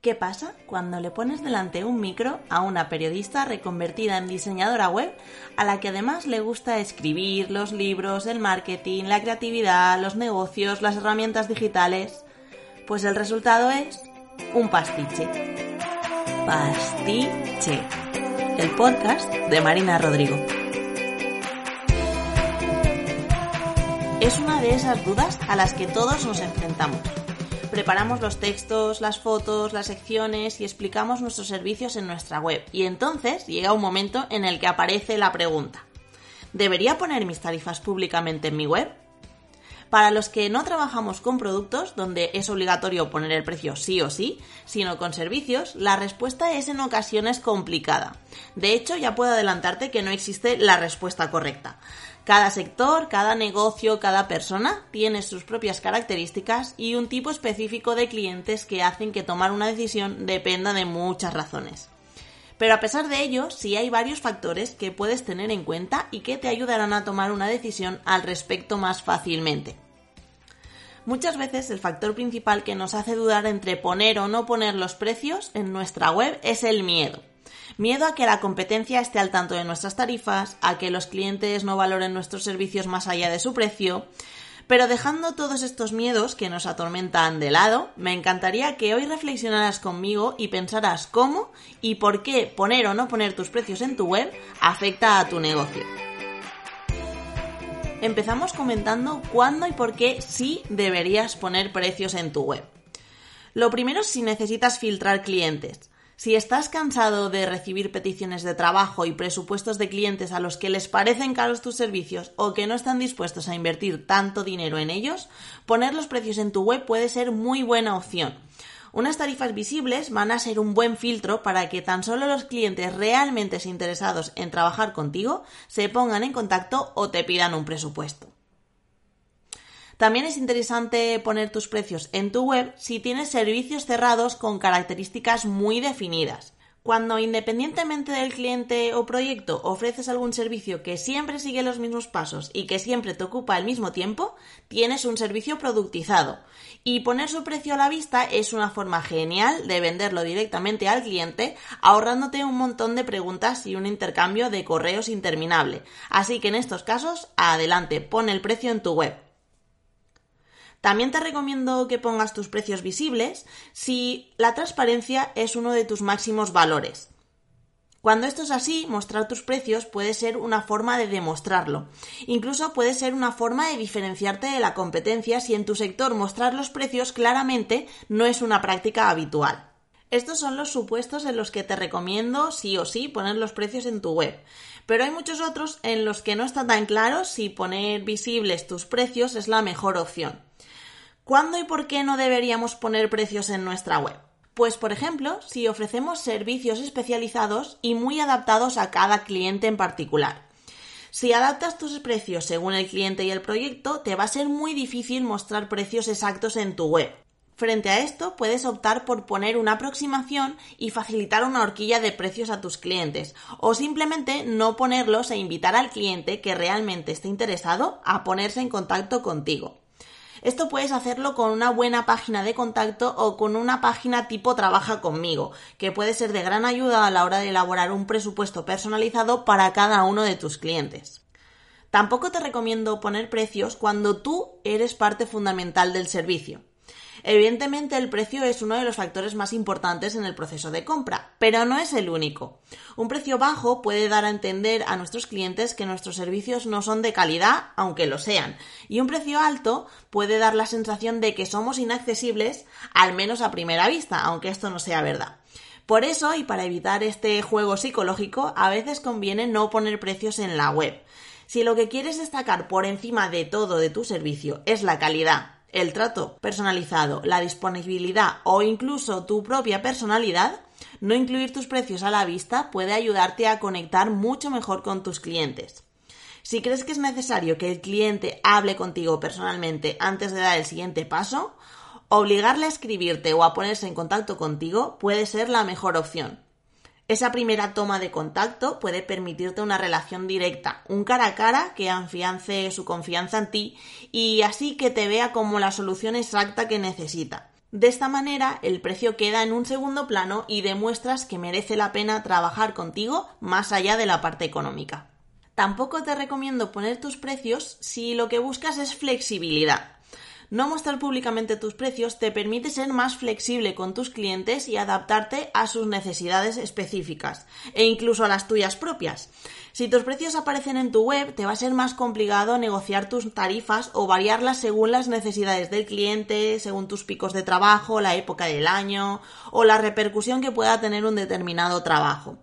¿Qué pasa cuando le pones delante un micro a una periodista reconvertida en diseñadora web, a la que además le gusta escribir los libros, el marketing, la creatividad, los negocios, las herramientas digitales? Pues el resultado es un pastiche. Pastiche. El podcast de Marina Rodrigo. Es una de esas dudas a las que todos nos enfrentamos preparamos los textos, las fotos, las secciones y explicamos nuestros servicios en nuestra web. Y entonces llega un momento en el que aparece la pregunta. ¿Debería poner mis tarifas públicamente en mi web? Para los que no trabajamos con productos, donde es obligatorio poner el precio sí o sí, sino con servicios, la respuesta es en ocasiones complicada. De hecho, ya puedo adelantarte que no existe la respuesta correcta. Cada sector, cada negocio, cada persona tiene sus propias características y un tipo específico de clientes que hacen que tomar una decisión dependa de muchas razones. Pero a pesar de ello, sí hay varios factores que puedes tener en cuenta y que te ayudarán a tomar una decisión al respecto más fácilmente. Muchas veces el factor principal que nos hace dudar entre poner o no poner los precios en nuestra web es el miedo. Miedo a que la competencia esté al tanto de nuestras tarifas, a que los clientes no valoren nuestros servicios más allá de su precio. Pero dejando todos estos miedos que nos atormentan de lado, me encantaría que hoy reflexionaras conmigo y pensaras cómo y por qué poner o no poner tus precios en tu web afecta a tu negocio. Empezamos comentando cuándo y por qué sí deberías poner precios en tu web. Lo primero es si necesitas filtrar clientes. Si estás cansado de recibir peticiones de trabajo y presupuestos de clientes a los que les parecen caros tus servicios o que no están dispuestos a invertir tanto dinero en ellos, poner los precios en tu web puede ser muy buena opción. Unas tarifas visibles van a ser un buen filtro para que tan solo los clientes realmente interesados en trabajar contigo se pongan en contacto o te pidan un presupuesto. También es interesante poner tus precios en tu web si tienes servicios cerrados con características muy definidas. Cuando independientemente del cliente o proyecto ofreces algún servicio que siempre sigue los mismos pasos y que siempre te ocupa el mismo tiempo, tienes un servicio productizado. Y poner su precio a la vista es una forma genial de venderlo directamente al cliente, ahorrándote un montón de preguntas y un intercambio de correos interminable. Así que en estos casos, adelante, pon el precio en tu web. También te recomiendo que pongas tus precios visibles si la transparencia es uno de tus máximos valores. Cuando esto es así, mostrar tus precios puede ser una forma de demostrarlo. Incluso puede ser una forma de diferenciarte de la competencia si en tu sector mostrar los precios claramente no es una práctica habitual. Estos son los supuestos en los que te recomiendo sí o sí poner los precios en tu web. Pero hay muchos otros en los que no está tan claro si poner visibles tus precios es la mejor opción. ¿Cuándo y por qué no deberíamos poner precios en nuestra web? Pues, por ejemplo, si ofrecemos servicios especializados y muy adaptados a cada cliente en particular. Si adaptas tus precios según el cliente y el proyecto, te va a ser muy difícil mostrar precios exactos en tu web. Frente a esto, puedes optar por poner una aproximación y facilitar una horquilla de precios a tus clientes, o simplemente no ponerlos e invitar al cliente que realmente esté interesado a ponerse en contacto contigo. Esto puedes hacerlo con una buena página de contacto o con una página tipo Trabaja conmigo, que puede ser de gran ayuda a la hora de elaborar un presupuesto personalizado para cada uno de tus clientes. Tampoco te recomiendo poner precios cuando tú eres parte fundamental del servicio. Evidentemente el precio es uno de los factores más importantes en el proceso de compra, pero no es el único. Un precio bajo puede dar a entender a nuestros clientes que nuestros servicios no son de calidad, aunque lo sean, y un precio alto puede dar la sensación de que somos inaccesibles, al menos a primera vista, aunque esto no sea verdad. Por eso, y para evitar este juego psicológico, a veces conviene no poner precios en la web. Si lo que quieres destacar por encima de todo de tu servicio es la calidad, el trato personalizado, la disponibilidad o incluso tu propia personalidad, no incluir tus precios a la vista puede ayudarte a conectar mucho mejor con tus clientes. Si crees que es necesario que el cliente hable contigo personalmente antes de dar el siguiente paso, obligarle a escribirte o a ponerse en contacto contigo puede ser la mejor opción. Esa primera toma de contacto puede permitirte una relación directa, un cara a cara que afiance su confianza en ti y así que te vea como la solución exacta que necesita. De esta manera, el precio queda en un segundo plano y demuestras que merece la pena trabajar contigo más allá de la parte económica. Tampoco te recomiendo poner tus precios si lo que buscas es flexibilidad. No mostrar públicamente tus precios te permite ser más flexible con tus clientes y adaptarte a sus necesidades específicas e incluso a las tuyas propias. Si tus precios aparecen en tu web, te va a ser más complicado negociar tus tarifas o variarlas según las necesidades del cliente, según tus picos de trabajo, la época del año o la repercusión que pueda tener un determinado trabajo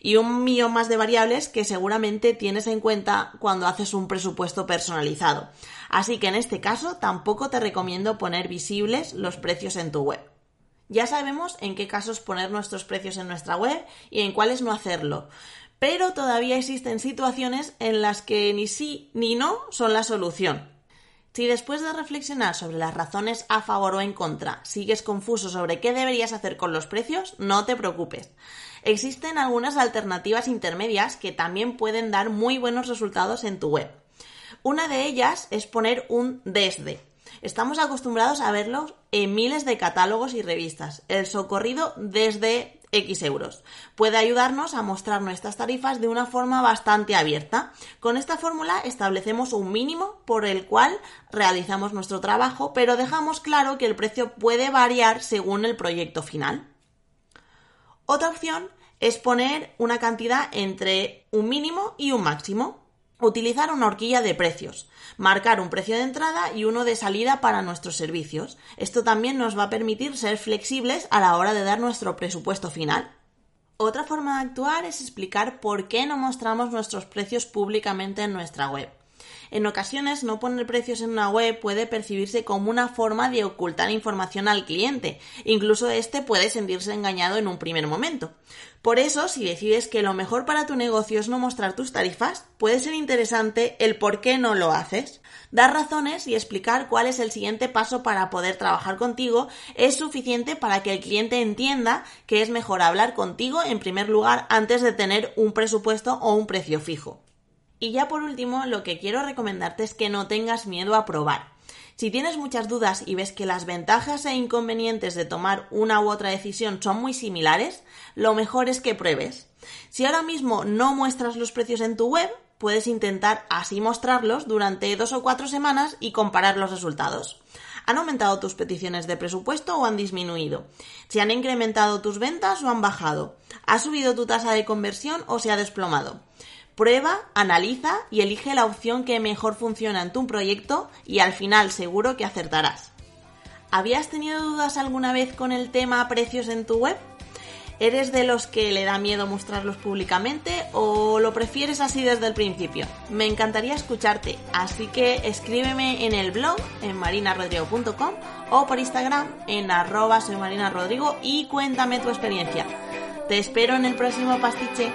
y un millón más de variables que seguramente tienes en cuenta cuando haces un presupuesto personalizado. Así que en este caso tampoco te recomiendo poner visibles los precios en tu web. Ya sabemos en qué casos poner nuestros precios en nuestra web y en cuáles no hacerlo. Pero todavía existen situaciones en las que ni sí ni no son la solución. Si después de reflexionar sobre las razones a favor o en contra sigues confuso sobre qué deberías hacer con los precios, no te preocupes. Existen algunas alternativas intermedias que también pueden dar muy buenos resultados en tu web. Una de ellas es poner un desde. Estamos acostumbrados a verlos en miles de catálogos y revistas. El socorrido desde X euros. Puede ayudarnos a mostrar nuestras tarifas de una forma bastante abierta. Con esta fórmula establecemos un mínimo por el cual realizamos nuestro trabajo, pero dejamos claro que el precio puede variar según el proyecto final. Otra opción es poner una cantidad entre un mínimo y un máximo. Utilizar una horquilla de precios, marcar un precio de entrada y uno de salida para nuestros servicios. Esto también nos va a permitir ser flexibles a la hora de dar nuestro presupuesto final. Otra forma de actuar es explicar por qué no mostramos nuestros precios públicamente en nuestra web. En ocasiones, no poner precios en una web puede percibirse como una forma de ocultar información al cliente. Incluso este puede sentirse engañado en un primer momento. Por eso, si decides que lo mejor para tu negocio es no mostrar tus tarifas, puede ser interesante el por qué no lo haces. Dar razones y explicar cuál es el siguiente paso para poder trabajar contigo es suficiente para que el cliente entienda que es mejor hablar contigo en primer lugar antes de tener un presupuesto o un precio fijo. Y ya por último, lo que quiero recomendarte es que no tengas miedo a probar. Si tienes muchas dudas y ves que las ventajas e inconvenientes de tomar una u otra decisión son muy similares, lo mejor es que pruebes. Si ahora mismo no muestras los precios en tu web, puedes intentar así mostrarlos durante dos o cuatro semanas y comparar los resultados. ¿Han aumentado tus peticiones de presupuesto o han disminuido? ¿Se han incrementado tus ventas o han bajado? ¿Ha subido tu tasa de conversión o se ha desplomado? Prueba, analiza y elige la opción que mejor funciona en tu proyecto y al final seguro que acertarás. ¿Habías tenido dudas alguna vez con el tema precios en tu web? ¿Eres de los que le da miedo mostrarlos públicamente o lo prefieres así desde el principio? Me encantaría escucharte, así que escríbeme en el blog en marinarodrigo.com o por Instagram en arroba y cuéntame tu experiencia. Te espero en el próximo pastiche.